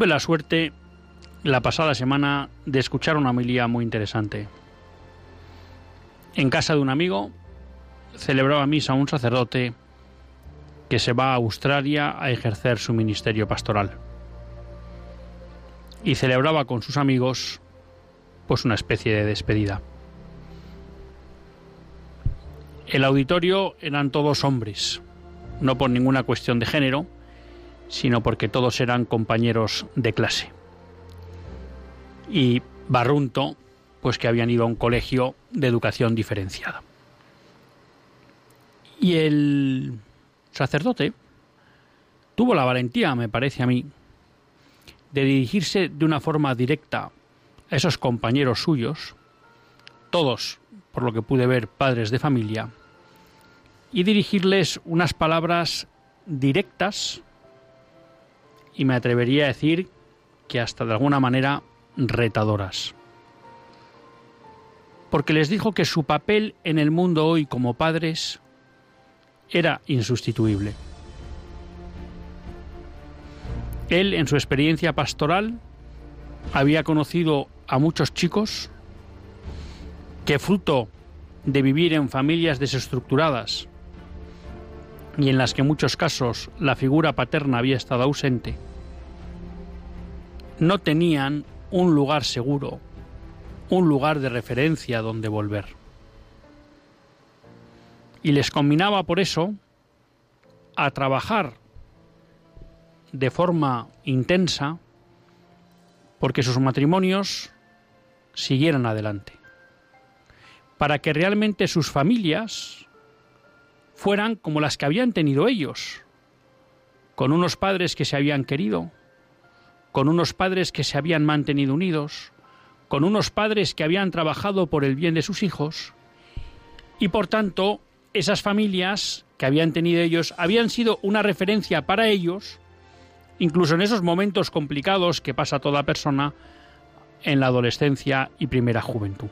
Tuve la suerte la pasada semana de escuchar una homilía muy interesante. En casa de un amigo celebraba misa un sacerdote que se va a Australia a ejercer su ministerio pastoral. Y celebraba con sus amigos pues una especie de despedida. El auditorio eran todos hombres, no por ninguna cuestión de género, sino porque todos eran compañeros de clase. Y Barrunto, pues que habían ido a un colegio de educación diferenciada. Y el sacerdote tuvo la valentía, me parece a mí, de dirigirse de una forma directa a esos compañeros suyos, todos, por lo que pude ver, padres de familia, y dirigirles unas palabras directas, y me atrevería a decir que hasta de alguna manera retadoras. Porque les dijo que su papel en el mundo hoy como padres era insustituible. Él, en su experiencia pastoral, había conocido a muchos chicos que fruto de vivir en familias desestructuradas, y en las que en muchos casos la figura paterna había estado ausente, no tenían un lugar seguro, un lugar de referencia donde volver. Y les combinaba por eso a trabajar de forma intensa porque sus matrimonios siguieran adelante, para que realmente sus familias fueran como las que habían tenido ellos, con unos padres que se habían querido, con unos padres que se habían mantenido unidos, con unos padres que habían trabajado por el bien de sus hijos, y por tanto esas familias que habían tenido ellos habían sido una referencia para ellos, incluso en esos momentos complicados que pasa toda persona en la adolescencia y primera juventud.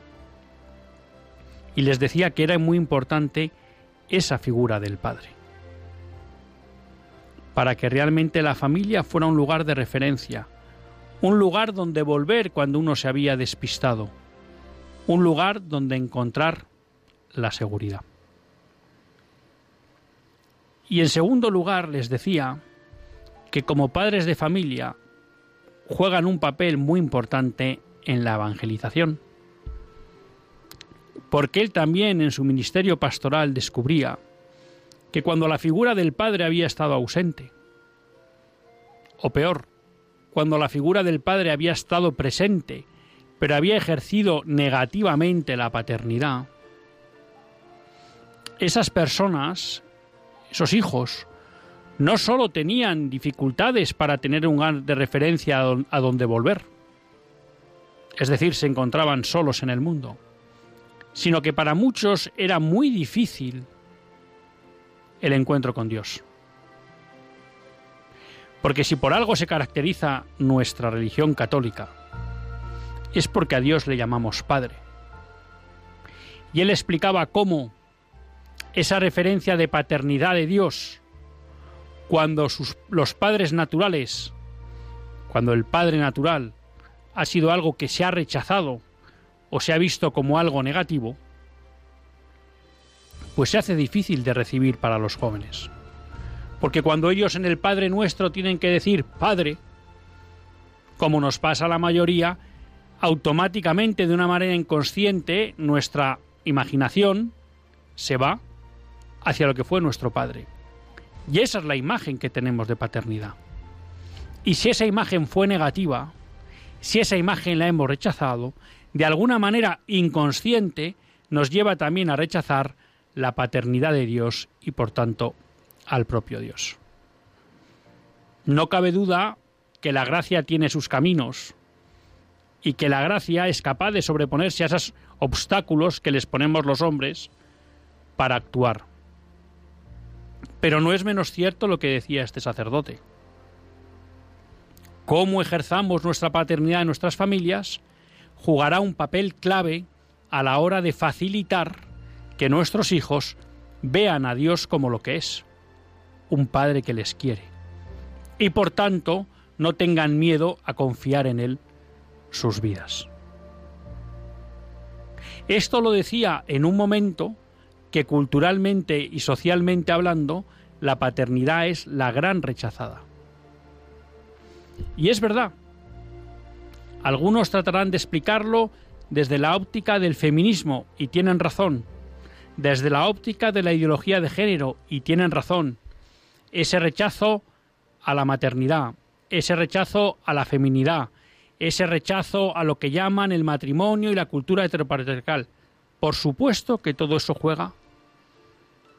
Y les decía que era muy importante esa figura del Padre. Para que realmente la familia fuera un lugar de referencia, un lugar donde volver cuando uno se había despistado, un lugar donde encontrar la seguridad. Y en segundo lugar les decía que como padres de familia juegan un papel muy importante en la evangelización porque él también en su ministerio pastoral descubría que cuando la figura del padre había estado ausente, o peor, cuando la figura del padre había estado presente, pero había ejercido negativamente la paternidad, esas personas, esos hijos, no sólo tenían dificultades para tener un lugar de referencia a donde volver, es decir, se encontraban solos en el mundo, sino que para muchos era muy difícil el encuentro con Dios. Porque si por algo se caracteriza nuestra religión católica, es porque a Dios le llamamos Padre. Y él explicaba cómo esa referencia de paternidad de Dios, cuando los padres naturales, cuando el Padre natural ha sido algo que se ha rechazado o se ha visto como algo negativo, pues se hace difícil de recibir para los jóvenes. Porque cuando ellos en el Padre Nuestro tienen que decir Padre, como nos pasa a la mayoría, automáticamente, de una manera inconsciente, nuestra imaginación se va hacia lo que fue nuestro padre. Y esa es la imagen que tenemos de paternidad. Y si esa imagen fue negativa, si esa imagen la hemos rechazado, de alguna manera inconsciente nos lleva también a rechazar la paternidad de Dios y por tanto al propio Dios. No cabe duda que la gracia tiene sus caminos y que la gracia es capaz de sobreponerse a esos obstáculos que les ponemos los hombres para actuar. Pero no es menos cierto lo que decía este sacerdote. Cómo ejerzamos nuestra paternidad en nuestras familias jugará un papel clave a la hora de facilitar que nuestros hijos vean a Dios como lo que es, un Padre que les quiere. Y por tanto, no tengan miedo a confiar en Él sus vidas. Esto lo decía en un momento que culturalmente y socialmente hablando, la paternidad es la gran rechazada. Y es verdad. Algunos tratarán de explicarlo desde la óptica del feminismo y tienen razón, desde la óptica de la ideología de género y tienen razón. Ese rechazo a la maternidad, ese rechazo a la feminidad, ese rechazo a lo que llaman el matrimonio y la cultura heteropatriarcal. Por supuesto que todo eso juega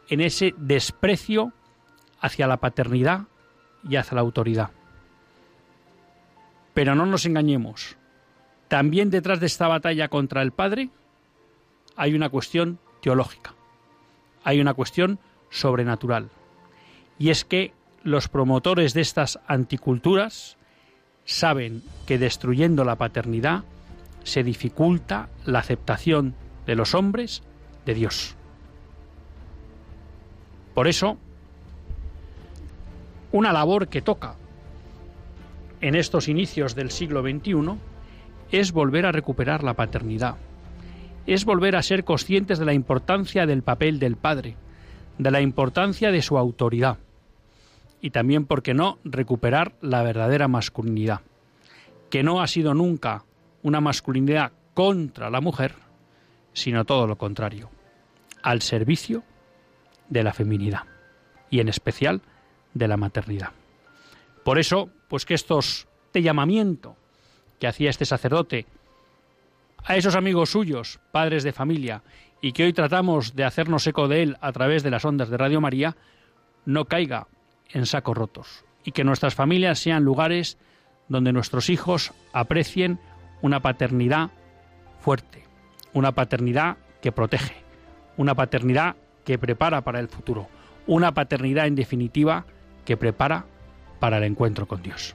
en ese desprecio hacia la paternidad y hacia la autoridad. Pero no nos engañemos. También detrás de esta batalla contra el Padre hay una cuestión teológica, hay una cuestión sobrenatural. Y es que los promotores de estas anticulturas saben que destruyendo la paternidad se dificulta la aceptación de los hombres de Dios. Por eso, una labor que toca en estos inicios del siglo XXI es volver a recuperar la paternidad, es volver a ser conscientes de la importancia del papel del padre, de la importancia de su autoridad y también, ¿por qué no?, recuperar la verdadera masculinidad, que no ha sido nunca una masculinidad contra la mujer, sino todo lo contrario, al servicio de la feminidad y en especial de la maternidad. Por eso, pues que estos de llamamiento que hacía este sacerdote a esos amigos suyos, padres de familia, y que hoy tratamos de hacernos eco de él a través de las ondas de Radio María, no caiga en sacos rotos. Y que nuestras familias sean lugares donde nuestros hijos aprecien una paternidad fuerte, una paternidad que protege, una paternidad que prepara para el futuro, una paternidad en definitiva que prepara para el encuentro con Dios.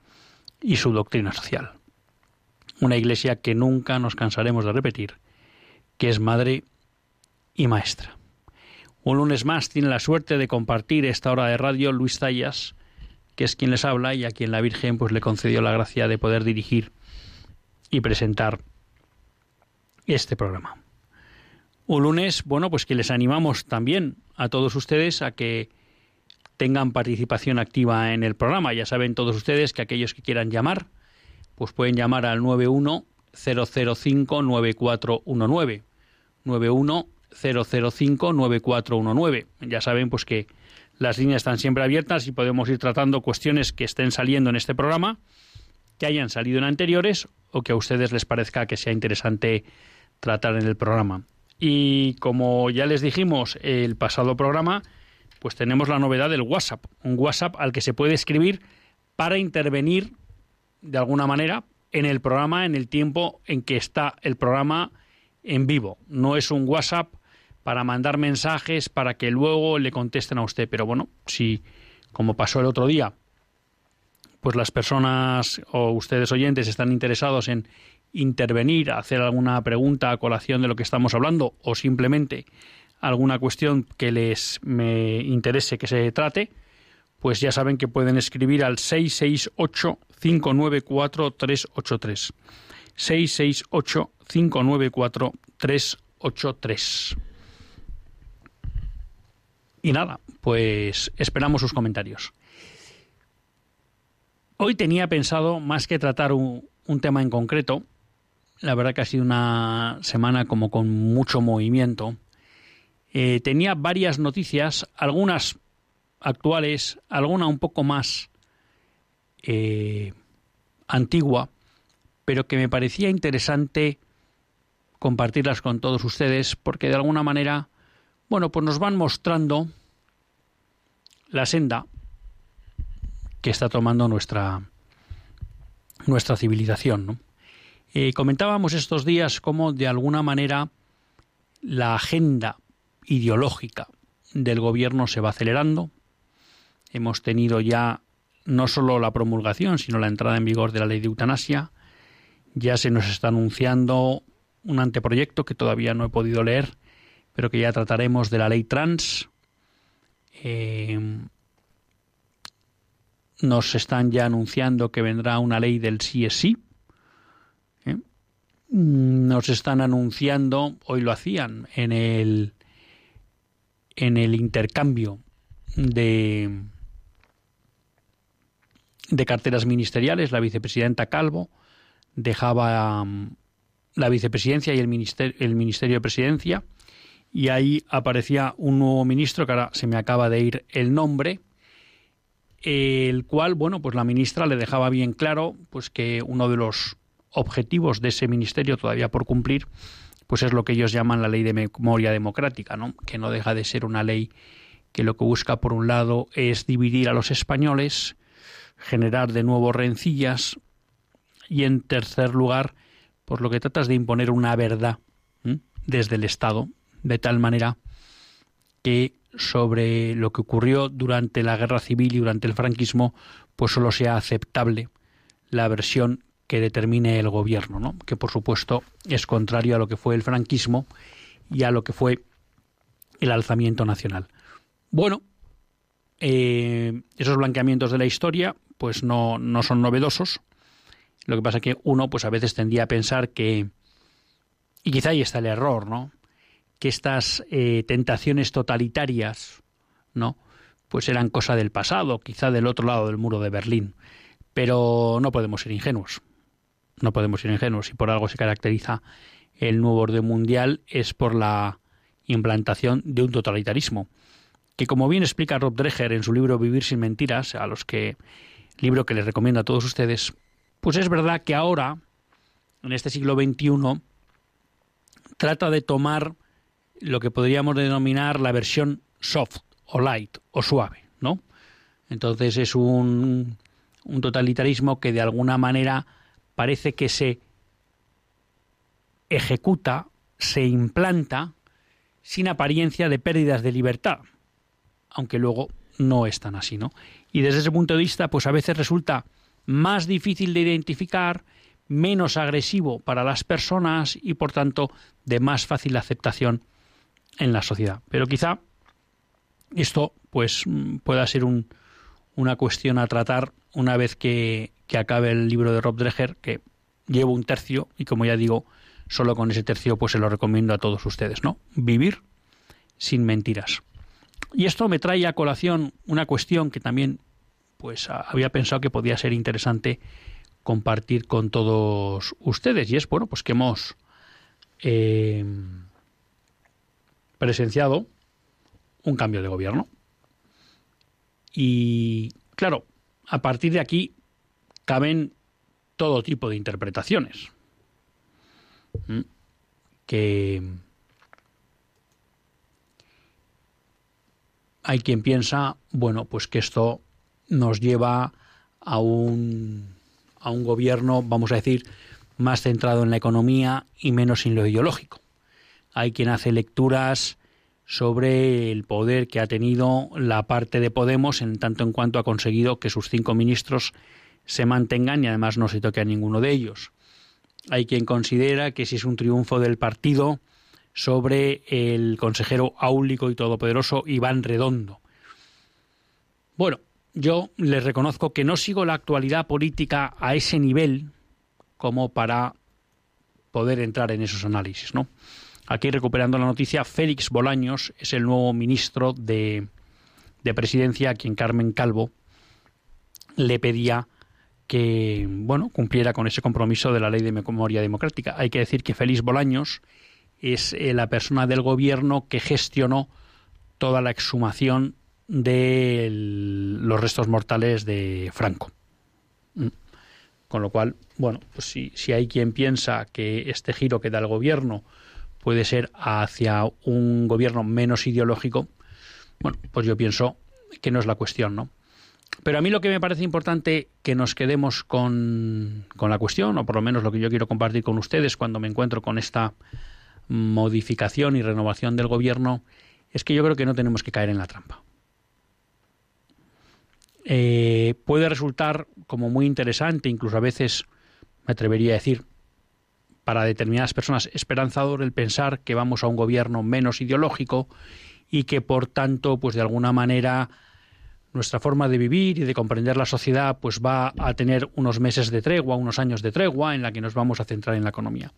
y su doctrina social una iglesia que nunca nos cansaremos de repetir, que es madre y maestra. Un lunes más tiene la suerte de compartir esta hora de radio Luis Zayas, que es quien les habla y a quien la Virgen pues le concedió la gracia de poder dirigir y presentar este programa. Un lunes, bueno, pues que les animamos también a todos ustedes a que tengan participación activa en el programa. Ya saben todos ustedes que aquellos que quieran llamar, pues pueden llamar al 910059419. 910059419. Ya saben pues que las líneas están siempre abiertas y podemos ir tratando cuestiones que estén saliendo en este programa, que hayan salido en anteriores o que a ustedes les parezca que sea interesante tratar en el programa. Y como ya les dijimos el pasado programa, pues tenemos la novedad del WhatsApp, un WhatsApp al que se puede escribir para intervenir de alguna manera en el programa en el tiempo en que está el programa en vivo. No es un WhatsApp para mandar mensajes para que luego le contesten a usted, pero bueno, si como pasó el otro día, pues las personas o ustedes oyentes están interesados en intervenir, hacer alguna pregunta a colación de lo que estamos hablando o simplemente alguna cuestión que les me interese que se trate, pues ya saben que pueden escribir al 668-594-383. 668-594-383. Y nada, pues esperamos sus comentarios. Hoy tenía pensado, más que tratar un, un tema en concreto, la verdad que ha sido una semana como con mucho movimiento, eh, tenía varias noticias, algunas actuales, alguna un poco más eh, antigua, pero que me parecía interesante compartirlas con todos ustedes porque de alguna manera, bueno, pues nos van mostrando la senda que está tomando nuestra nuestra civilización. Eh, comentábamos estos días cómo de alguna manera la agenda ideológica del gobierno se va acelerando. Hemos tenido ya no solo la promulgación, sino la entrada en vigor de la ley de eutanasia. Ya se nos está anunciando un anteproyecto que todavía no he podido leer, pero que ya trataremos de la ley trans. Eh, nos están ya anunciando que vendrá una ley del sí es sí. ¿eh? Nos están anunciando, hoy lo hacían, en el en el intercambio de, de carteras ministeriales, la vicepresidenta Calvo dejaba um, la vicepresidencia y el ministerio, el ministerio de presidencia y ahí aparecía un nuevo ministro que ahora se me acaba de ir el nombre el cual bueno pues la ministra le dejaba bien claro pues que uno de los objetivos de ese ministerio todavía por cumplir pues es lo que ellos llaman la ley de memoria democrática, ¿no? que no deja de ser una ley que lo que busca, por un lado, es dividir a los españoles, generar de nuevo rencillas, y en tercer lugar, pues lo que trata es de imponer una verdad desde el Estado, de tal manera que sobre lo que ocurrió durante la guerra civil y durante el franquismo, pues solo sea aceptable la versión que determine el gobierno, ¿no? que por supuesto es contrario a lo que fue el franquismo y a lo que fue el alzamiento nacional. Bueno, eh, esos blanqueamientos de la historia pues no, no son novedosos. Lo que pasa es que uno pues a veces tendía a pensar que, y quizá ahí está el error, ¿no? que estas eh, tentaciones totalitarias, ¿no? pues eran cosa del pasado, quizá del otro lado del muro de Berlín. Pero no podemos ser ingenuos no podemos ser ingenuos, y por algo se caracteriza el nuevo orden mundial es por la implantación de un totalitarismo, que como bien explica Rob Dreher en su libro Vivir sin mentiras, a los que libro que les recomiendo a todos ustedes, pues es verdad que ahora en este siglo XXI trata de tomar lo que podríamos denominar la versión soft o light o suave, ¿no? Entonces es un, un totalitarismo que de alguna manera parece que se ejecuta, se implanta sin apariencia de pérdidas de libertad, aunque luego no es tan así, ¿no? Y desde ese punto de vista, pues a veces resulta más difícil de identificar, menos agresivo para las personas y por tanto de más fácil aceptación en la sociedad. Pero quizá esto pues pueda ser un, una cuestión a tratar una vez que, que acabe el libro de Rob Dreher, que llevo un tercio y como ya digo, solo con ese tercio pues se lo recomiendo a todos ustedes, ¿no? Vivir sin mentiras. Y esto me trae a colación una cuestión que también pues había pensado que podía ser interesante compartir con todos ustedes y es bueno pues que hemos eh, presenciado un cambio de gobierno y claro a partir de aquí caben todo tipo de interpretaciones que hay quien piensa bueno pues que esto nos lleva a un, a un gobierno, vamos a decir, más centrado en la economía y menos en lo ideológico. Hay quien hace lecturas sobre el poder que ha tenido la parte de Podemos en tanto en cuanto ha conseguido que sus cinco ministros se mantengan y además no se toque a ninguno de ellos. Hay quien considera que si es un triunfo del partido sobre el consejero áulico y todopoderoso Iván Redondo. Bueno, yo les reconozco que no sigo la actualidad política a ese nivel como para poder entrar en esos análisis, ¿no? Aquí recuperando la noticia, Félix Bolaños es el nuevo ministro de, de Presidencia a quien Carmen Calvo le pedía que bueno cumpliera con ese compromiso de la ley de memoria democrática. Hay que decir que Félix Bolaños es eh, la persona del gobierno que gestionó toda la exhumación de los restos mortales de Franco. Mm. Con lo cual, bueno, pues si, si hay quien piensa que este giro que da el gobierno puede ser hacia un gobierno menos ideológico, bueno, pues yo pienso que no es la cuestión, ¿no? Pero a mí lo que me parece importante que nos quedemos con, con la cuestión, o por lo menos lo que yo quiero compartir con ustedes cuando me encuentro con esta modificación y renovación del gobierno, es que yo creo que no tenemos que caer en la trampa. Eh, puede resultar como muy interesante, incluso a veces me atrevería a decir, para determinadas personas esperanzador el pensar que vamos a un gobierno menos ideológico y que por tanto, pues de alguna manera nuestra forma de vivir y de comprender la sociedad pues va a tener unos meses de tregua, unos años de tregua en la que nos vamos a centrar en la economía.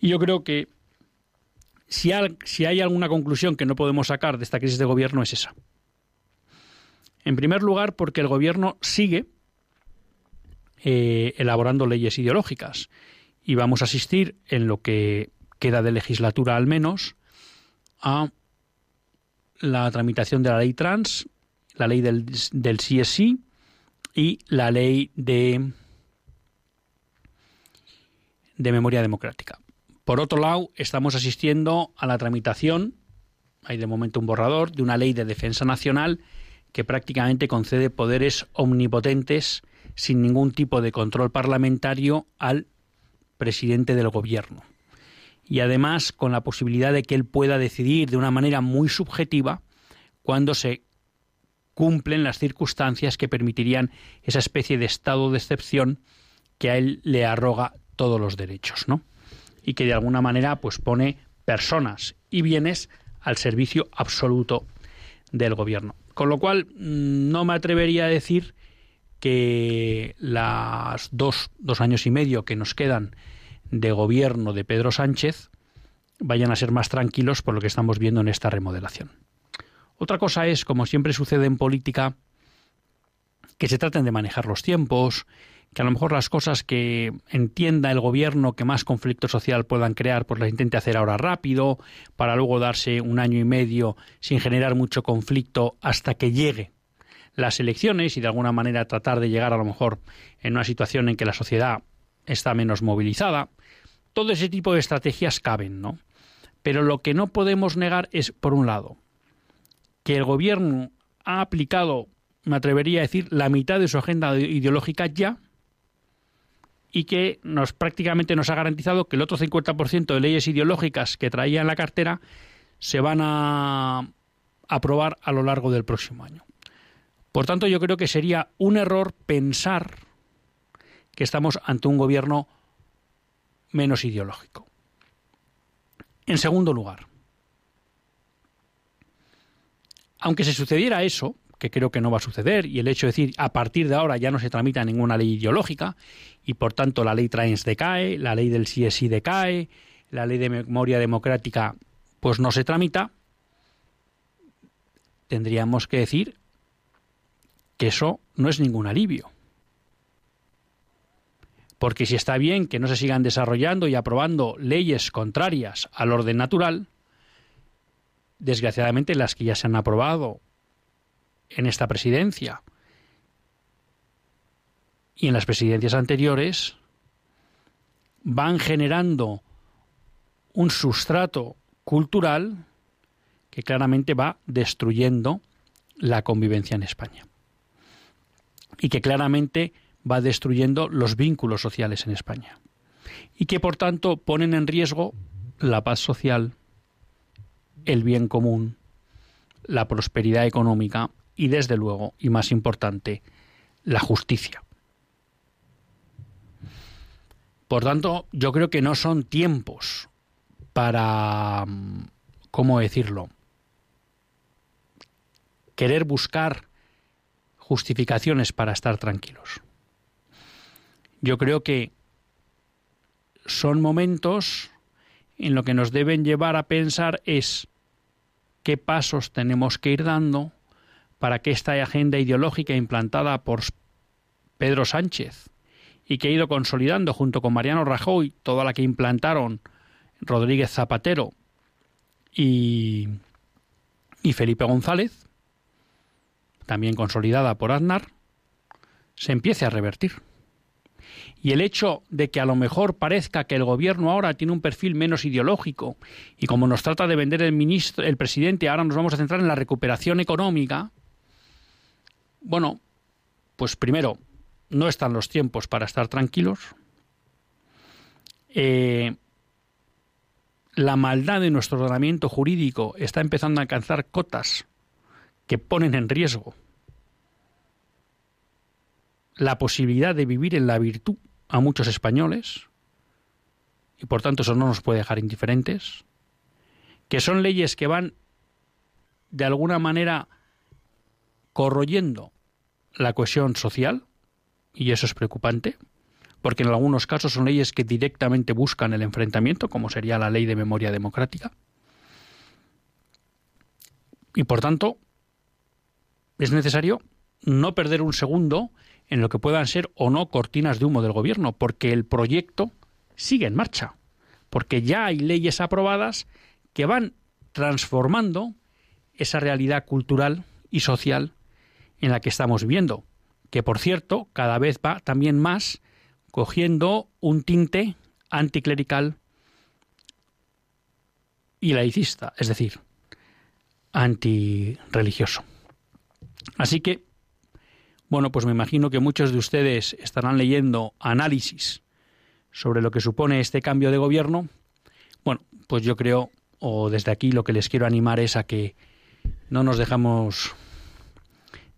Y yo creo que si hay alguna conclusión que no podemos sacar de esta crisis de gobierno es esa. En primer lugar, porque el gobierno sigue eh, elaborando leyes ideológicas y vamos a asistir en lo que queda de legislatura al menos a la tramitación de la ley trans, la ley del, del CSI y la ley de, de memoria democrática. Por otro lado, estamos asistiendo a la tramitación, hay de momento un borrador, de una ley de defensa nacional que prácticamente concede poderes omnipotentes sin ningún tipo de control parlamentario al presidente del gobierno. Y además con la posibilidad de que él pueda decidir de una manera muy subjetiva cuando se cumplen las circunstancias que permitirían esa especie de estado de excepción que a él le arroga todos los derechos, ¿no? Y que de alguna manera pues pone personas y bienes al servicio absoluto del gobierno. Con lo cual, mm, no me atrevería a decir que las dos, dos años y medio que nos quedan de gobierno de Pedro Sánchez vayan a ser más tranquilos por lo que estamos viendo en esta remodelación. Otra cosa es, como siempre sucede en política, que se traten de manejar los tiempos, que a lo mejor las cosas que entienda el gobierno que más conflicto social puedan crear, pues las intente hacer ahora rápido, para luego darse un año y medio sin generar mucho conflicto hasta que llegue las elecciones y de alguna manera tratar de llegar a lo mejor en una situación en que la sociedad está menos movilizada. Todo ese tipo de estrategias caben, ¿no? Pero lo que no podemos negar es, por un lado, que el gobierno ha aplicado, me atrevería a decir, la mitad de su agenda ideológica ya, y que nos prácticamente nos ha garantizado que el otro 50% de leyes ideológicas que traía en la cartera se van a aprobar a lo largo del próximo año. Por tanto, yo creo que sería un error pensar que estamos ante un gobierno menos ideológico. En segundo lugar, aunque se sucediera eso, que creo que no va a suceder, y el hecho de decir a partir de ahora ya no se tramita ninguna ley ideológica, y por tanto la ley Trans decae, la ley del CSI decae, la ley de memoria democrática pues no se tramita, tendríamos que decir que eso no es ningún alivio. Porque si está bien que no se sigan desarrollando y aprobando leyes contrarias al orden natural, desgraciadamente las que ya se han aprobado en esta presidencia. Y en las presidencias anteriores van generando un sustrato cultural que claramente va destruyendo la convivencia en España. Y que claramente va destruyendo los vínculos sociales en España. Y que por tanto ponen en riesgo la paz social, el bien común, la prosperidad económica y desde luego, y más importante, la justicia. Por tanto, yo creo que no son tiempos para, ¿cómo decirlo?, querer buscar justificaciones para estar tranquilos. Yo creo que son momentos en lo que nos deben llevar a pensar es qué pasos tenemos que ir dando para que esta agenda ideológica implantada por Pedro Sánchez y que ha ido consolidando junto con Mariano Rajoy, toda la que implantaron Rodríguez Zapatero y, y Felipe González, también consolidada por Aznar, se empiece a revertir. Y el hecho de que a lo mejor parezca que el gobierno ahora tiene un perfil menos ideológico y como nos trata de vender el ministro, el presidente, ahora nos vamos a centrar en la recuperación económica. Bueno, pues primero, no están los tiempos para estar tranquilos. Eh, la maldad de nuestro ordenamiento jurídico está empezando a alcanzar cotas que ponen en riesgo la posibilidad de vivir en la virtud a muchos españoles, y por tanto eso no nos puede dejar indiferentes, que son leyes que van de alguna manera corroyendo la cohesión social, y eso es preocupante, porque en algunos casos son leyes que directamente buscan el enfrentamiento, como sería la ley de memoria democrática. Y por tanto, es necesario no perder un segundo en lo que puedan ser o no cortinas de humo del gobierno, porque el proyecto sigue en marcha, porque ya hay leyes aprobadas que van transformando esa realidad cultural y social en la que estamos viviendo, que por cierto cada vez va también más cogiendo un tinte anticlerical y laicista, es decir, antirreligioso. Así que, bueno, pues me imagino que muchos de ustedes estarán leyendo análisis sobre lo que supone este cambio de gobierno. Bueno, pues yo creo, o desde aquí lo que les quiero animar es a que no nos dejamos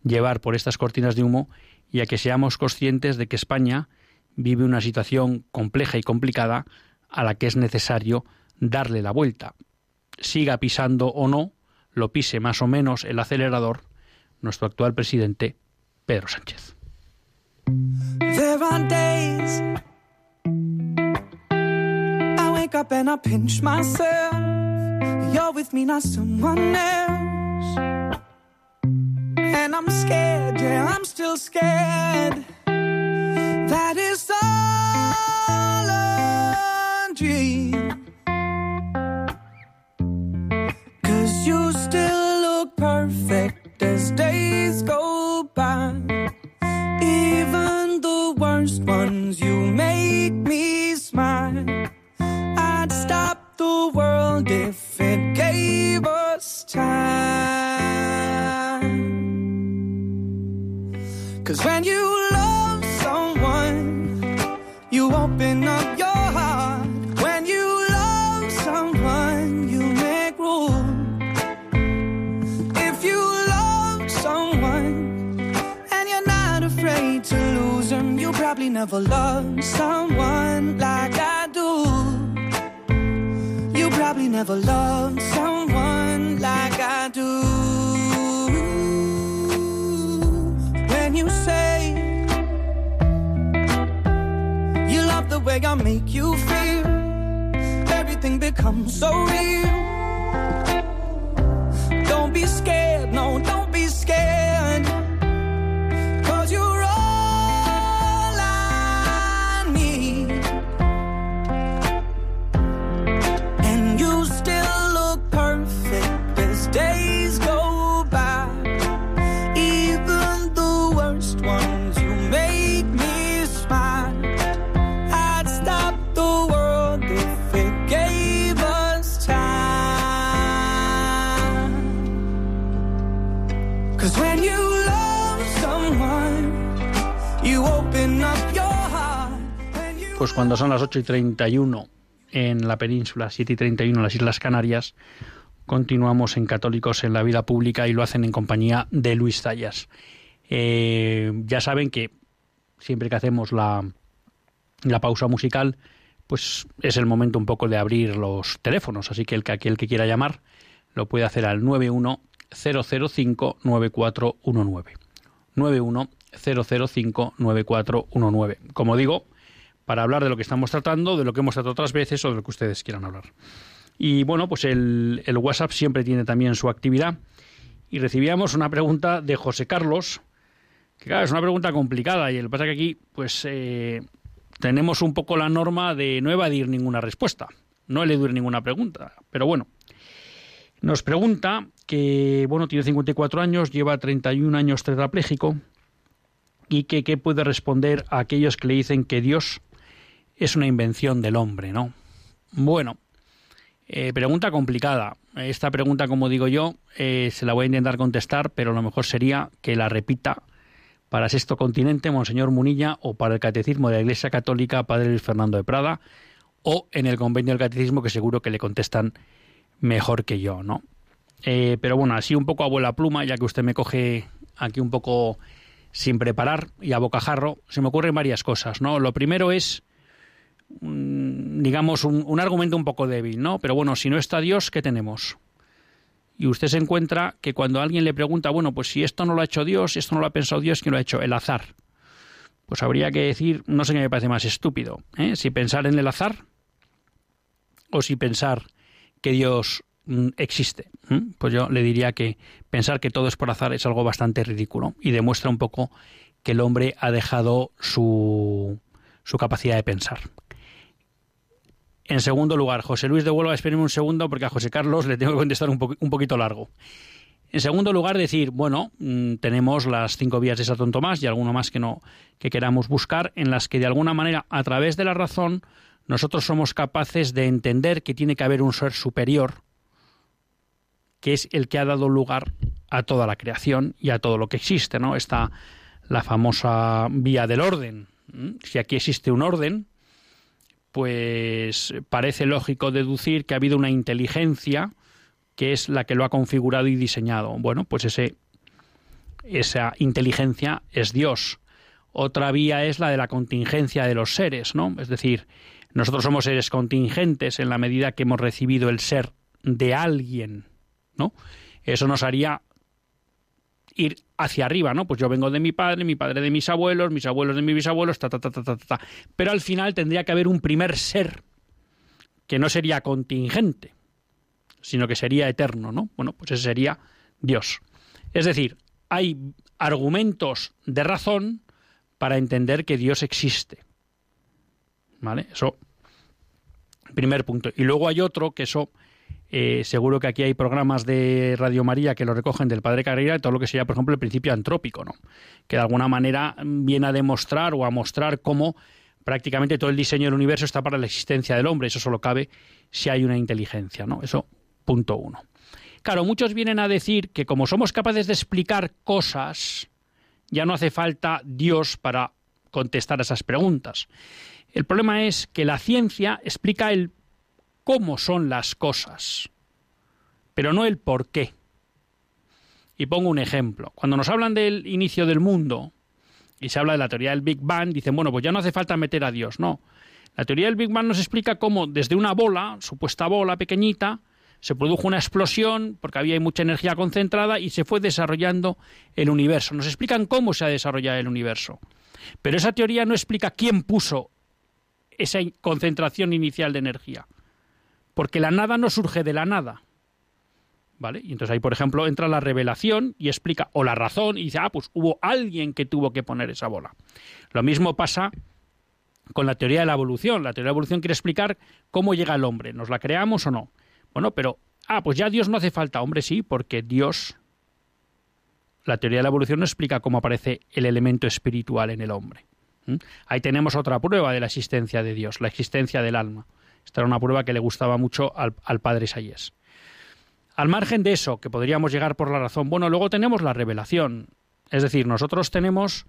llevar por estas cortinas de humo y a que seamos conscientes de que España vive una situación compleja y complicada a la que es necesario darle la vuelta. Siga pisando o no, lo pise más o menos el acelerador, nuestro actual presidente, Pedro Sánchez. There are days I wake up and I pinch myself. You're with me, not someone else. And I'm scared, yeah, I'm still scared. That is all a dream. Cause you still look perfect as days go by. Even the worst ones, you make me smile. I'd stop the world if it gave us time. Cause when you probably never loved someone like I do. You probably never loved someone like I do. When you say you love the way I make you feel, everything becomes so real. Las 8 y 31 en la península, 7 y 31 en las Islas Canarias, continuamos en Católicos en la Vida Pública y lo hacen en compañía de Luis Zayas. Eh, ya saben que siempre que hacemos la, la pausa musical, pues es el momento un poco de abrir los teléfonos, así que el que aquel que quiera llamar lo puede hacer al 910059419. 910059419. Como digo, para hablar de lo que estamos tratando, de lo que hemos tratado otras veces o de lo que ustedes quieran hablar. Y bueno, pues el, WhatsApp siempre tiene también su actividad. Y recibíamos una pregunta de José Carlos, que claro, es una pregunta complicada y el pasa que aquí, pues eh, tenemos un poco la norma de no evadir ninguna respuesta, no eludir ninguna pregunta. Pero bueno, nos pregunta que, bueno, tiene 54 años, lleva 31 años tetrapléjico y que qué puede responder a aquellos que le dicen que Dios es una invención del hombre, ¿no? Bueno, eh, pregunta complicada. Esta pregunta, como digo yo, eh, se la voy a intentar contestar, pero lo mejor sería que la repita para Sexto Continente, Monseñor Munilla, o para el Catecismo de la Iglesia Católica, Padre Luis Fernando de Prada, o en el Convenio del Catecismo, que seguro que le contestan mejor que yo, ¿no? Eh, pero bueno, así un poco a vuela pluma, ya que usted me coge aquí un poco sin preparar y a bocajarro, se me ocurren varias cosas, ¿no? Lo primero es, digamos, un, argumento un poco débil, ¿no? Pero bueno, si no está Dios, ¿qué tenemos? Y usted se encuentra que cuando alguien le pregunta, bueno, pues si esto no lo ha hecho Dios, esto no lo ha pensado Dios, ¿quién lo ha hecho? El azar. Pues habría que decir, no sé qué me parece más estúpido, ¿eh? si pensar en el azar o si pensar que Dios mm, existe. ¿eh? Pues yo le diría que pensar que todo es por azar es algo bastante ridículo y demuestra un poco que el hombre ha dejado su, su capacidad de pensar. En segundo lugar, José Luis de Huelva, espérenme un segundo porque a José Carlos le tengo que contestar un, po un poquito largo. En segundo lugar, decir, bueno, mmm, tenemos las cinco vías de Santo Tomás y alguno más que no que queramos buscar, en las que de alguna manera, a través de la razón, nosotros somos capaces de entender que tiene que haber un ser superior, que es el que ha dado lugar a toda la creación y a todo lo que existe, ¿no? Está la famosa vía del orden. Si aquí existe un orden, pues parece lógico deducir que ha habido una inteligencia que es la que lo ha configurado y diseñado. Bueno, pues ese, esa inteligencia es Dios. Otra vía es la de la contingencia de los seres, ¿no? Es decir, nosotros somos seres contingentes en la medida que hemos recibido el ser de alguien, ¿no? Eso nos haría ir hacia arriba, ¿no? Pues yo vengo de mi padre, mi padre de mis abuelos, mis abuelos de mis bisabuelos, ta, ta, ta, ta, ta, ta. Pero al final tendría que haber un primer ser que no sería contingente, sino que sería eterno, ¿no? Bueno, pues ese sería Dios. Es decir, hay argumentos de razón para entender que Dios existe. ¿Vale? Eso, primer punto. Y luego hay otro que eso eh, seguro que aquí hay programas de Radio María que lo recogen del Padre Carrera todo lo que sería, por ejemplo, el principio antrópico, ¿no? Que de alguna manera viene a demostrar o a mostrar cómo prácticamente todo el diseño del universo está para la existencia del hombre. Eso solo cabe si hay una inteligencia, ¿no? Eso, punto uno. Claro, muchos vienen a decir que como somos capaces de explicar cosas, ya no hace falta Dios para contestar esas preguntas. El problema es que la ciencia explica el cómo son las cosas, pero no el por qué. Y pongo un ejemplo. Cuando nos hablan del inicio del mundo y se habla de la teoría del Big Bang, dicen, bueno, pues ya no hace falta meter a Dios, no. La teoría del Big Bang nos explica cómo desde una bola, supuesta bola pequeñita, se produjo una explosión porque había mucha energía concentrada y se fue desarrollando el universo. Nos explican cómo se ha desarrollado el universo. Pero esa teoría no explica quién puso esa concentración inicial de energía porque la nada no surge de la nada. ¿vale? Y entonces ahí, por ejemplo, entra la revelación y explica, o la razón, y dice, ah, pues hubo alguien que tuvo que poner esa bola. Lo mismo pasa con la teoría de la evolución. La teoría de la evolución quiere explicar cómo llega el hombre, ¿nos la creamos o no? Bueno, pero, ah, pues ya Dios no hace falta, hombre, sí, porque Dios, la teoría de la evolución no explica cómo aparece el elemento espiritual en el hombre. Ahí tenemos otra prueba de la existencia de Dios, la existencia del alma. Esta era una prueba que le gustaba mucho al, al padre Isaías. Al margen de eso, que podríamos llegar por la razón, bueno, luego tenemos la revelación. Es decir, nosotros tenemos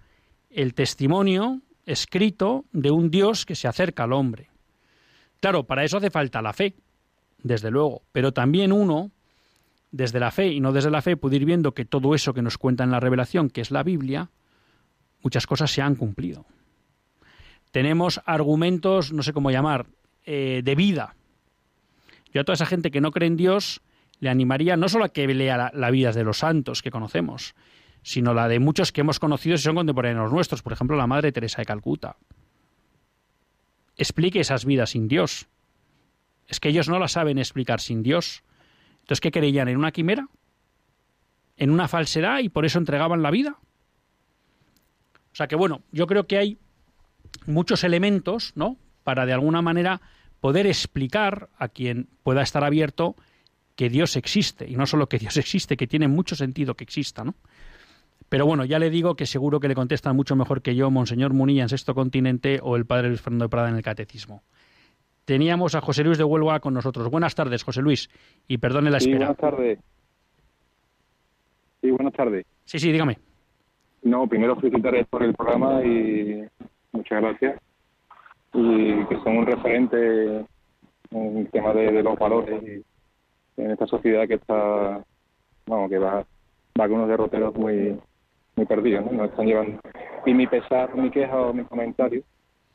el testimonio escrito de un Dios que se acerca al hombre. Claro, para eso hace falta la fe, desde luego, pero también uno, desde la fe y no desde la fe, puede ir viendo que todo eso que nos cuenta en la revelación, que es la Biblia, muchas cosas se han cumplido. Tenemos argumentos, no sé cómo llamar, eh, de vida. Yo a toda esa gente que no cree en Dios le animaría no solo a que lea la, vida de los santos que conocemos, sino la de muchos que hemos conocido si son contemporáneos nuestros, por ejemplo la Madre Teresa de Calcuta. Explique esas vidas sin Dios. Es que ellos no las saben explicar sin Dios. Entonces, ¿qué creían? ¿En una quimera? ¿En una falsedad y por eso entregaban la vida? O sea que bueno, yo creo que hay muchos elementos, ¿no? Para de alguna manera poder explicar a quien pueda estar abierto que Dios existe, y no solo que Dios existe, que tiene mucho sentido que exista, ¿no? Pero bueno, ya le digo que seguro que le contestan mucho mejor que yo Monseñor Munilla en Sexto Continente o el Padre Luis Fernando de Prada en el Catecismo. Teníamos a José Luis de Huelva con nosotros. Buenas tardes, José Luis, y perdone la espera. Sí, buenas tardes. Sí, buenas tardes. Sí, sí, dígame. No, primero felicitaré por el programa y muchas gracias. Y que son un referente en el tema de, de los valores en esta sociedad que está, vamos, que va, va con unos derroteros muy, muy perdidos, ¿no? Nos están llevando. Y mi pesar, mi queja o mi comentario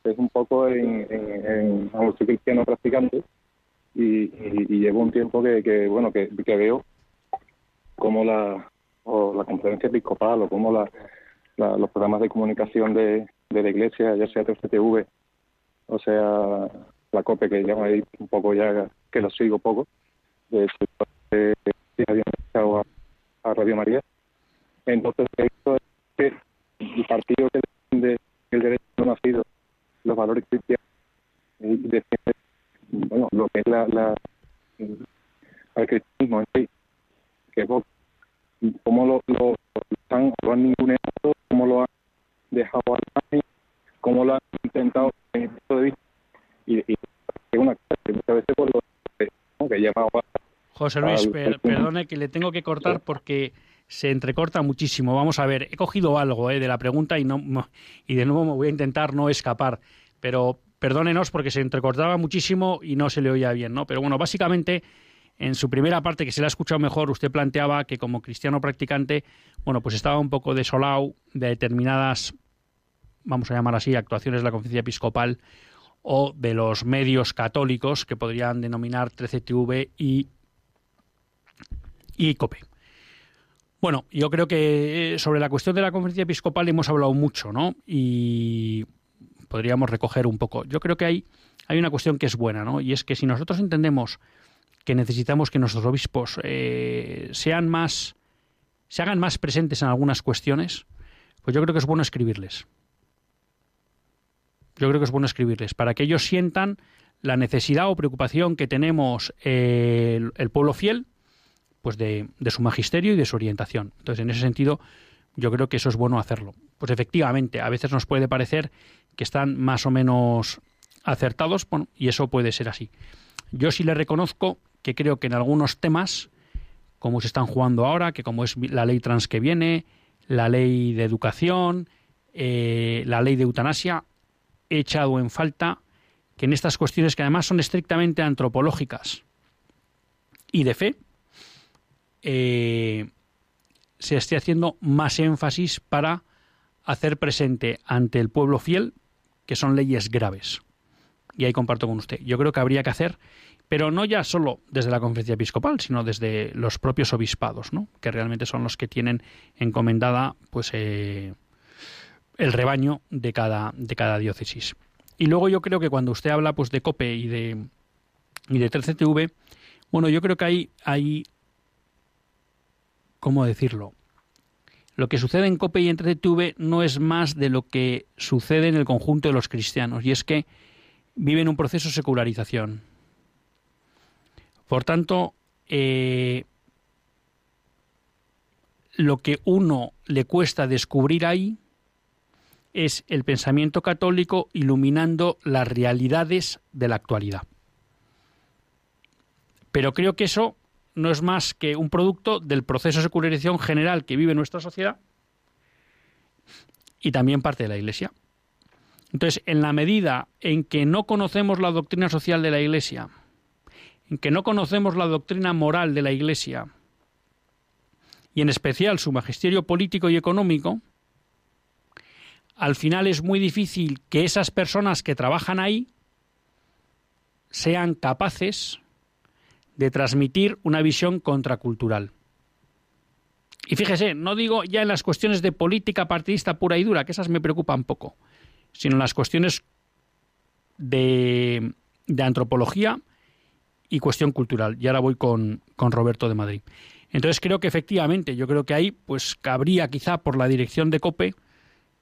es un poco en, en, aunque soy cristiano practicante y, y, y llevo un tiempo que, bueno, que, veo como la, o la conferencia episcopal o como la, los programas de comunicación de, de la iglesia, ya sea TFTV o sea la COPE, que llamo ahí un poco ya, que lo sigo poco, de hecho, eh, había a, a Radio María, entonces, esto es que el partido que defiende el derecho no nacido, los valores cristianos, y defiende, bueno, lo que es la, la el cristianismo en sí, que cómo lo, lo, han, lo han ninguneado, cómo lo han dejado al margen, cómo lo han intentado en el punto de vista, y, y es una cosa que muchas veces por lo ¿no? que llamaba José Luis, per, perdone que le tengo que cortar porque se entrecorta muchísimo. Vamos a ver, he cogido algo eh, de la pregunta y, no, y de nuevo me voy a intentar no escapar, pero perdónenos porque se entrecortaba muchísimo y no se le oía bien, ¿no? Pero bueno, básicamente en su primera parte, que se la ha escuchado mejor, usted planteaba que como cristiano practicante, bueno, pues estaba un poco desolado de determinadas, vamos a llamar así, actuaciones de la conferencia episcopal o de los medios católicos que podrían denominar 13TV y, y COPE. Bueno, yo creo que eh, sobre la cuestión de la conferencia episcopal hemos hablado mucho, ¿no? Y podríamos recoger un poco. Yo creo que hay, hay una cuestión que es buena, ¿no? Y es que si nosotros entendemos que necesitamos que nuestros obispos eh, sean más, se hagan más presentes en algunas cuestiones, pues yo creo que es bueno escribirles. Yo creo que es bueno escribirles para que ellos sientan la necesidad o preocupación que tenemos eh, el, pueblo fiel pues de, de, su magisterio y de su orientación. Entonces, en ese sentido, yo creo que eso es bueno hacerlo. Pues efectivamente, a veces nos puede parecer que están más o menos acertados, y eso puede ser así. Yo sí le reconozco que creo que en algunos temas, como se están jugando ahora, que como es la ley trans que viene, la ley de educación, eh, la ley de eutanasia, he echado en falta que en estas cuestiones que además son estrictamente antropológicas y de fe, eh, se esté haciendo más énfasis para hacer presente ante el pueblo fiel que son leyes graves. Y ahí comparto con usted. Yo creo que habría que hacer, pero no ya solo desde la conferencia episcopal, sino desde los propios obispados, ¿no? que realmente son los que tienen encomendada pues, eh, el rebaño de cada, de cada diócesis. Y luego yo creo que cuando usted habla pues, de COPE y de, y de 13TV, bueno, yo creo que hay, hay ¿cómo decirlo? Lo que sucede en COPE y en 13TV no es más de lo que sucede en el conjunto de los cristianos, y es que viven un proceso de secularización. Por tanto, eh, lo que uno le cuesta descubrir ahí es el pensamiento católico iluminando las realidades de la actualidad. Pero creo que eso no es más que un producto del proceso de secularización general que vive nuestra sociedad y también parte de la Iglesia. Entonces, en la medida en que no conocemos la doctrina social de la Iglesia, en que no conocemos la doctrina moral de la Iglesia, y en especial su magisterio político y económico, al final es muy difícil que esas personas que trabajan ahí sean capaces de transmitir una visión contracultural. Y fíjese, no digo ya en las cuestiones de política partidista pura y dura, que esas me preocupan poco, sino en las cuestiones de, de antropología y cuestión cultural. Y ahora voy con, con Roberto de Madrid. Entonces creo que efectivamente, yo creo que ahí pues cabría quizá por la dirección de COPE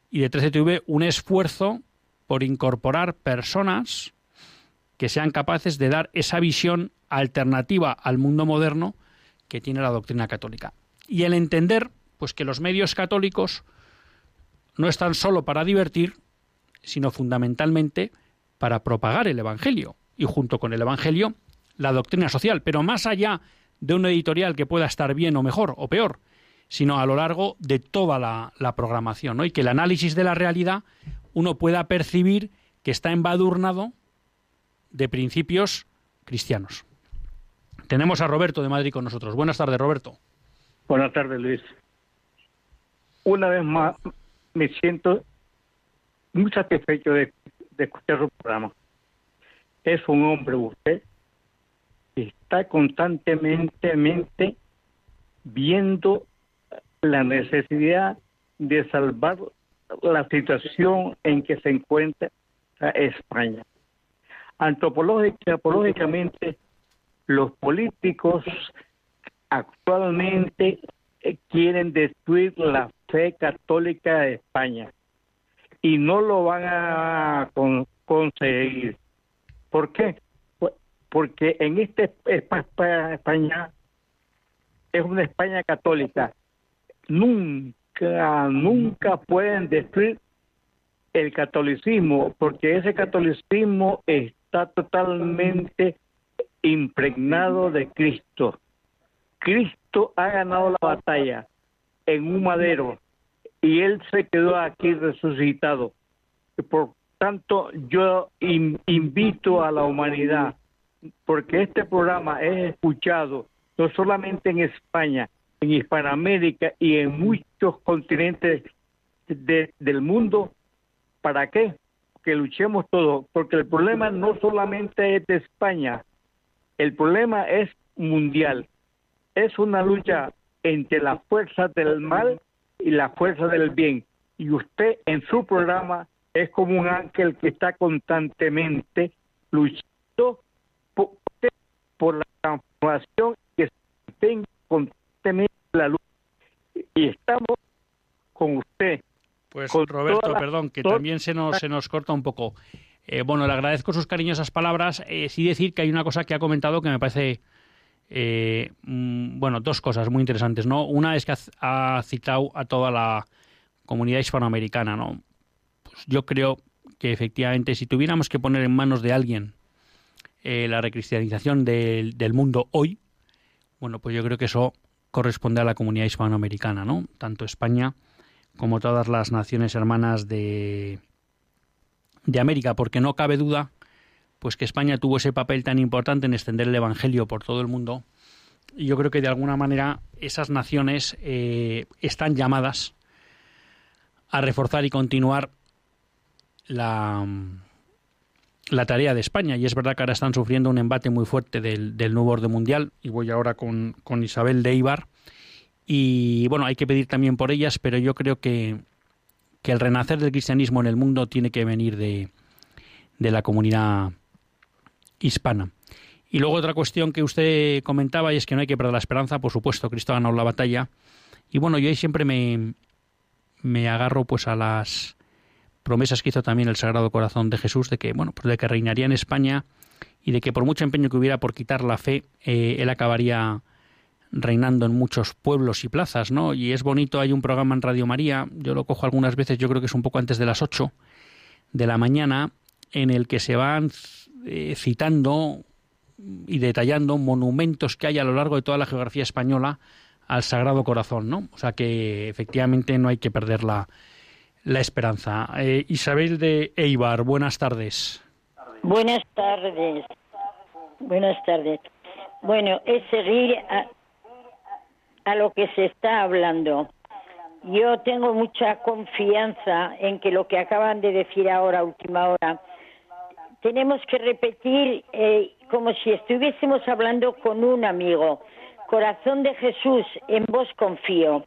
y de 13TV un esfuerzo por incorporar personas que sean capaces de dar esa visión alternativa al mundo moderno que tiene la doctrina católica. Y el entender pues que los medios católicos no están solo para divertir, sino fundamentalmente para propagar el evangelio y junto con el evangelio la doctrina social, pero más allá de un editorial que pueda estar bien o mejor o peor, sino a lo largo de toda la, programación, ¿no? Y que el análisis de la realidad uno pueda percibir que está embadurnado de principios cristianos. Tenemos a Roberto de Madrid con nosotros. Buenas tardes, Roberto. Buenas tardes, Luis. Una vez más me siento muy satisfecho de, escuchar su programa. Es un hombre usted que está constantemente viendo la necesidad de salvar la situación en que se encuentra España. Antropológicamente, los políticos actualmente eh, quieren destruir la fe católica de España y no lo van a conseguir. ¿Por qué? Porque en este España es una España católica. Nunca, nunca pueden destruir el catolicismo, porque ese catolicismo está totalmente impregnado de Cristo. Cristo ha ganado la batalla en un madero y él se quedó aquí resucitado. Por tanto, yo invito a la humanidad, porque este programa es escuchado no solamente en España, en Hispanoamérica y en muchos continentes del mundo, ¿para qué? Que luchemos todos, porque el problema no solamente es de España, el problema es mundial. Es una lucha entre la fuerza del mal y la fuerza del bien. Y usted en su programa es como un ángel que está constantemente luchando por, la transformación que constantemente la luz. Y estamos con usted. Pues Roberto, perdón, que también se nos, se nos corta un poco. Eh, bueno, le agradezco sus cariñosas palabras. Eh, sí decir que hay una cosa que ha comentado que me parece, eh, mm, bueno, dos cosas muy interesantes, ¿no? Una es que ha, citado a toda la comunidad hispanoamericana, ¿no? Pues yo creo que efectivamente si tuviéramos que poner en manos de alguien la recristianización del, del mundo hoy, bueno, pues yo creo que eso corresponde a la comunidad hispanoamericana, ¿no? Tanto España como todas las naciones hermanas de, de América, porque no cabe duda pues que España tuvo ese papel tan importante en extender el Evangelio por todo el mundo. Y yo creo que de alguna manera esas naciones eh, están llamadas a reforzar y continuar la, la tarea de España. Y es verdad que ahora están sufriendo un embate muy fuerte del, nuevo orden mundial. Y voy ahora con, con Isabel de Ibar. Y bueno, hay que pedir también por ellas, pero yo creo que que el renacer del cristianismo en el mundo tiene que venir de, de la comunidad hispana. Y luego otra cuestión que usted comentaba y es que no hay que perder la esperanza, por supuesto, Cristo ha ganado la batalla. Y bueno, yo ahí siempre me, me agarro pues a las promesas que hizo también el Sagrado Corazón de Jesús de que, bueno, pues de que reinaría en España y de que por mucho empeño que hubiera por quitar la fe, eh, él acabaría reinando en muchos pueblos y plazas, ¿no? Y es bonito, hay un programa en Radio María, yo lo cojo algunas veces, yo creo que es un poco antes de las 8 de la mañana, en el que se van eh, citando y detallando monumentos que hay a lo largo de toda la geografía española al Sagrado Corazón, ¿no? O sea que efectivamente no hay que perder la, la esperanza. Eh, Isabel de Eibar, buenas tardes. Buenas tardes. Buenas tardes. Bueno, es seguir a, lo que se está hablando. Yo tengo mucha confianza en que lo que acaban de decir ahora, última hora, tenemos que repetir eh, como si estuviésemos hablando con un amigo. Corazón de Jesús, en vos confío.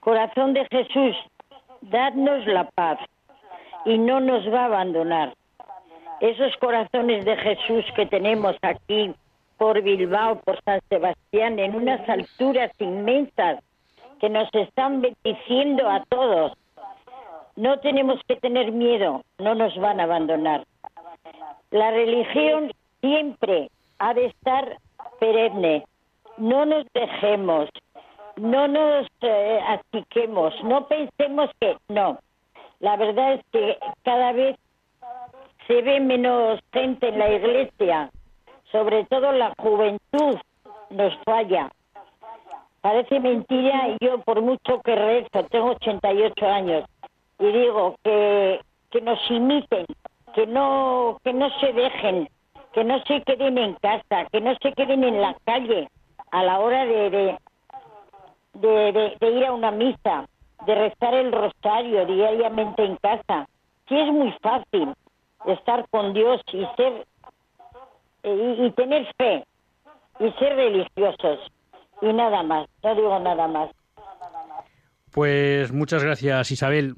Corazón de Jesús, dadnos la paz y no nos va a abandonar. Esos corazones de Jesús que tenemos aquí por Bilbao, por San Sebastián, en unas alturas inmensas que nos están bendiciendo a todos. No tenemos que tener miedo, no nos van a abandonar. La religión siempre ha de estar perenne. No nos dejemos, no nos eh, achiquemos, no pensemos que no. La verdad es que cada vez se ve menos gente en la iglesia, sobre todo la juventud nos falla. Parece mentira y yo por mucho que rezo, tengo 88 años y digo que, que nos imiten, que no, que no se dejen, que no se queden en casa, que no se queden en la calle a la hora de, de, de, ir a una misa, de rezar el rosario diariamente en casa. Sí es muy fácil estar con Dios y ser y, y tener fe y ser religiosos y nada más, no digo nada más. Pues muchas gracias Isabel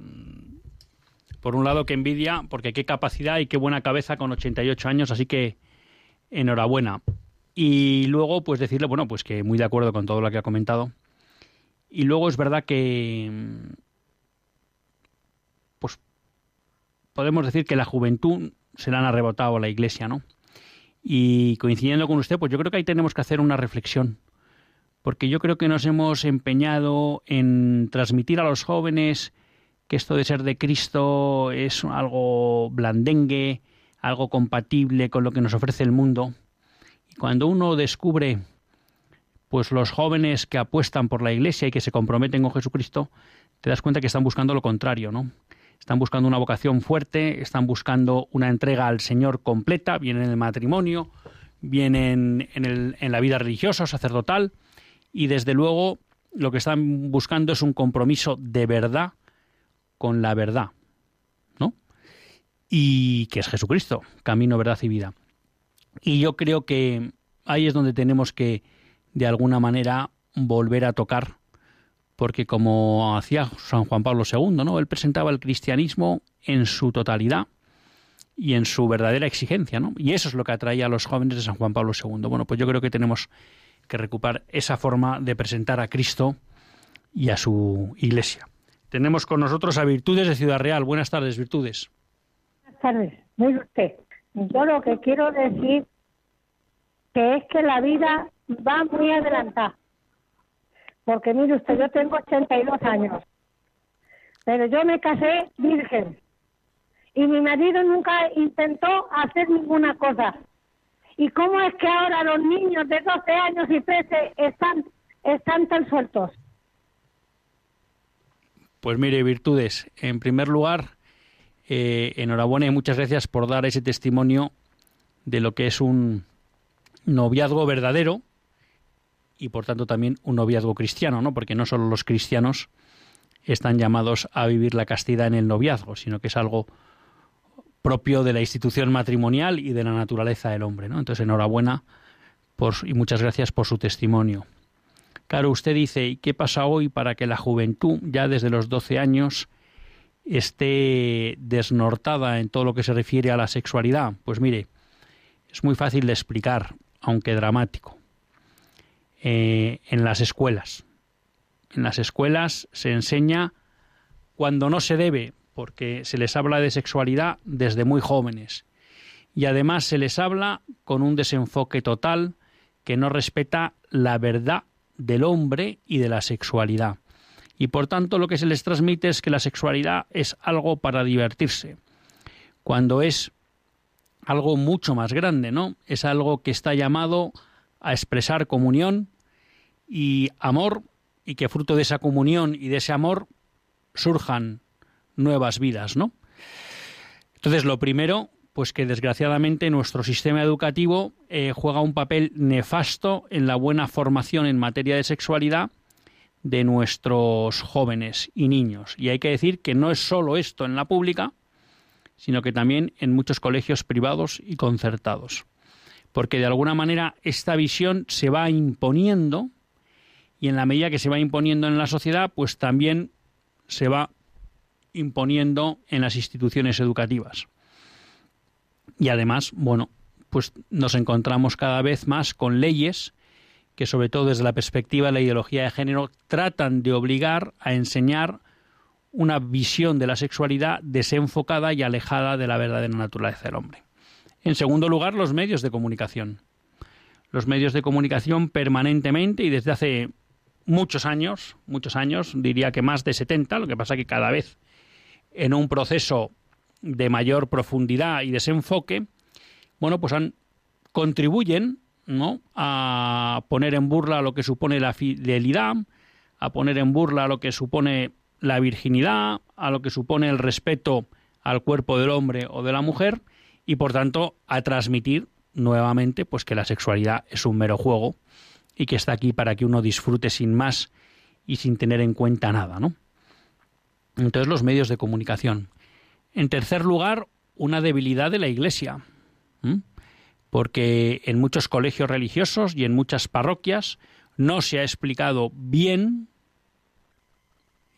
por un lado, que envidia, porque qué capacidad y qué buena cabeza con 88 años, así que enhorabuena. Y luego, pues decirle, bueno, pues que muy de acuerdo con todo lo que ha comentado. Y luego es verdad que, pues, podemos decir que la juventud se la han arrebatado a la iglesia, ¿no? Y coincidiendo con usted, pues yo creo que ahí tenemos que hacer una reflexión. Porque yo creo que nos hemos empeñado en transmitir a los jóvenes que esto de ser de Cristo es algo blandengue, algo compatible con lo que nos ofrece el mundo. Y cuando uno descubre pues los jóvenes que apuestan por la iglesia y que se comprometen con Jesucristo, te das cuenta que están buscando lo contrario, ¿no? Están buscando una vocación fuerte, están buscando una entrega al Señor completa, bien en el matrimonio, bien en, en la vida religiosa sacerdotal, y desde luego lo que están buscando es un compromiso de verdad con la verdad, ¿no? Y que es Jesucristo, camino, verdad y vida. Y yo creo que ahí es donde tenemos que, de alguna manera, volver a tocar, porque como hacía San Juan Pablo II, ¿no? Él presentaba el cristianismo en su totalidad y en su verdadera exigencia, ¿no? Y eso es lo que atraía a los jóvenes de San Juan Pablo II. Bueno, pues yo creo que tenemos que recuperar esa forma de presentar a Cristo y a su iglesia. Tenemos con nosotros a Virtudes de Ciudad Real. Buenas tardes, Virtudes. Buenas tardes, muy usted. Yo lo que quiero decir que es que la vida va muy adelantada. Porque mire usted, yo tengo 82 años, pero yo me casé virgen y mi marido nunca intentó hacer ninguna cosa. ¿Y cómo es que ahora los niños de 12 años y 13 están, están tan sueltos? Pues mire, virtudes. En primer lugar, eh, enhorabuena y muchas gracias por dar ese testimonio de lo que es un noviazgo verdadero y por tanto también un noviazgo cristiano, ¿no? Porque no solo los cristianos están llamados a vivir la castidad en el noviazgo, sino que es algo propio de la institución matrimonial y de la naturaleza del hombre, ¿no? Entonces, enhorabuena por, y muchas gracias por su testimonio. Claro, usted dice, ¿y qué pasa hoy para que la juventud, ya desde los 12 años, esté desnortada en todo lo que se refiere a la sexualidad? Pues mire, es muy fácil de explicar, aunque dramático. Eh, en las escuelas. En las escuelas se enseña cuando no se debe, porque se les habla de sexualidad desde muy jóvenes. Y además se les habla con un desenfoque total que no respeta la verdad del hombre y de la sexualidad. Y por tanto lo que se les transmite es que la sexualidad es algo para divertirse, cuando es algo mucho más grande, ¿no? Es algo que está llamado a expresar comunión y amor y que fruto de esa comunión y de ese amor surjan nuevas vidas, ¿no? Entonces, lo primero, pues que desgraciadamente nuestro sistema educativo eh, juega un papel nefasto en la buena formación en materia de sexualidad de nuestros jóvenes y niños. Y hay que decir que no es solo esto en la pública, sino que también en muchos colegios privados y concertados. Porque de alguna manera esta visión se va imponiendo y en la medida que se va imponiendo en la sociedad, pues también se va imponiendo en las instituciones educativas. Y además, bueno, pues nos encontramos cada vez más con leyes que sobre todo desde la perspectiva de la ideología de género tratan de obligar a enseñar una visión de la sexualidad desenfocada y alejada de la verdadera naturaleza del hombre. En segundo lugar, los medios de comunicación. Los medios de comunicación permanentemente y desde hace muchos años, muchos años, diría que más de 70, lo que pasa que cada vez en un proceso de mayor profundidad y desenfoque, bueno, pues contribuyen a poner en burla lo que supone la fidelidad, a poner en burla lo que supone la virginidad, a lo que supone el respeto al cuerpo del hombre o de la mujer y por tanto a transmitir nuevamente pues que la sexualidad es un mero juego y que está aquí para que uno disfrute sin más y sin tener en cuenta nada, ¿no? Entonces los medios de comunicación. En tercer lugar, una debilidad de la Iglesia porque en muchos colegios religiosos y en muchas parroquias no se ha explicado bien,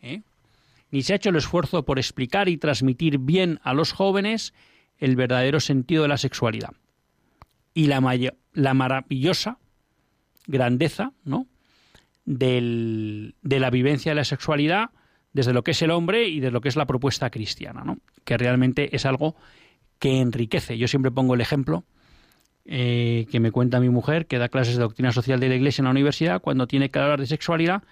¿eh? ni se ha hecho el esfuerzo por explicar y transmitir bien a los jóvenes el verdadero sentido de la sexualidad y la, la maravillosa grandeza ¿no? de la vivencia de la sexualidad desde lo que es el hombre y de lo que es la propuesta cristiana, ¿no? que realmente es algo que enriquece. Yo siempre pongo el ejemplo eh, que me cuenta mi mujer, que da clases de doctrina social de la Iglesia en la universidad, cuando tiene que hablar de sexualidad,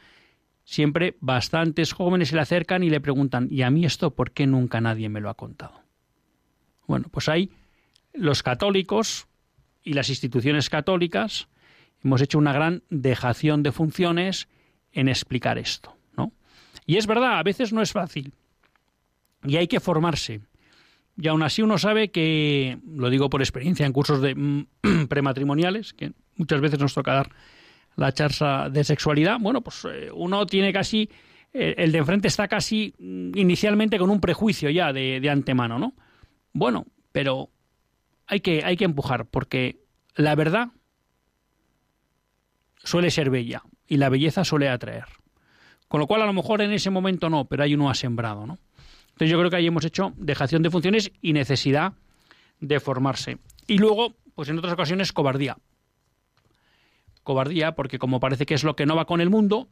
siempre bastantes jóvenes se le acercan y le preguntan, ¿y a mí esto por qué nunca nadie me lo ha contado? Bueno, pues ahí los católicos y las instituciones católicas hemos hecho una gran dejación de funciones en explicar esto, ¿no? Y es verdad, a veces no es fácil. Y hay que formarse. Y aún así uno sabe que, lo digo por experiencia en cursos de mm, prematrimoniales, que muchas veces nos toca dar la charla de sexualidad, bueno, pues eh, uno tiene casi, eh, el de enfrente está casi mm, inicialmente con un prejuicio ya de, de antemano, ¿no? Bueno, pero hay que, hay que empujar, porque la verdad suele ser bella y la belleza suele atraer. Con lo cual a lo mejor en ese momento no, pero hay uno ha sembrado, ¿no? Entonces yo creo que ahí hemos hecho dejación de funciones y necesidad de formarse. Y luego, pues en otras ocasiones, cobardía. Cobardía, porque como parece que es lo que no va con el mundo,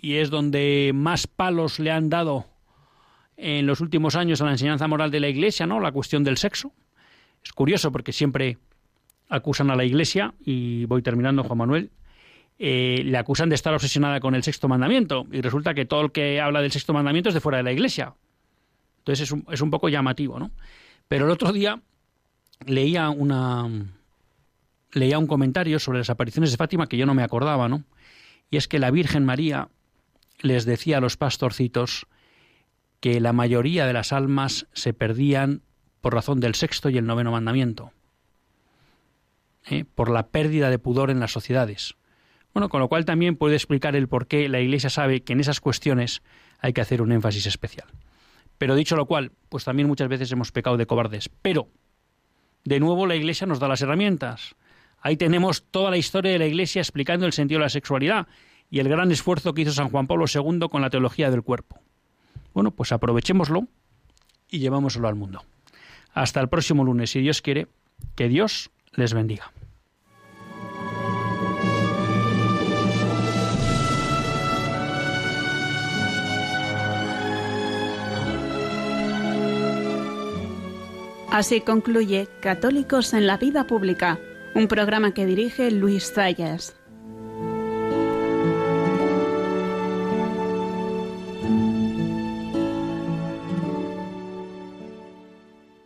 y es donde más palos le han dado en los últimos años a la enseñanza moral de la Iglesia, ¿no? La cuestión del sexo. Es curioso porque siempre acusan a la Iglesia, y voy terminando, Juan Manuel, eh, le acusan de estar obsesionada con el sexto mandamiento y resulta que todo el que habla del sexto mandamiento es de fuera de la iglesia. Entonces es un, es un poco llamativo, ¿no? Pero el otro día leía una leía un comentario sobre las apariciones de Fátima que yo no me acordaba, ¿no? Y es que la Virgen María les decía a los pastorcitos que la mayoría de las almas se perdían por razón del sexto y el noveno mandamiento, ¿eh? por la pérdida de pudor en las sociedades. Bueno, con lo cual también puede explicar el por qué la Iglesia sabe que en esas cuestiones hay que hacer un énfasis especial. Pero dicho lo cual, pues también muchas veces hemos pecado de cobardes. Pero, de nuevo, la Iglesia nos da las herramientas. Ahí tenemos toda la historia de la Iglesia explicando el sentido de la sexualidad y el gran esfuerzo que hizo San Juan Pablo II con la teología del cuerpo. Bueno, pues aprovechémoslo y llevámoslo al mundo. Hasta el próximo lunes, si Dios quiere, Que Dios les bendiga. Así concluye Católicos en la Vida Pública, un programa que dirige Luis Zayas.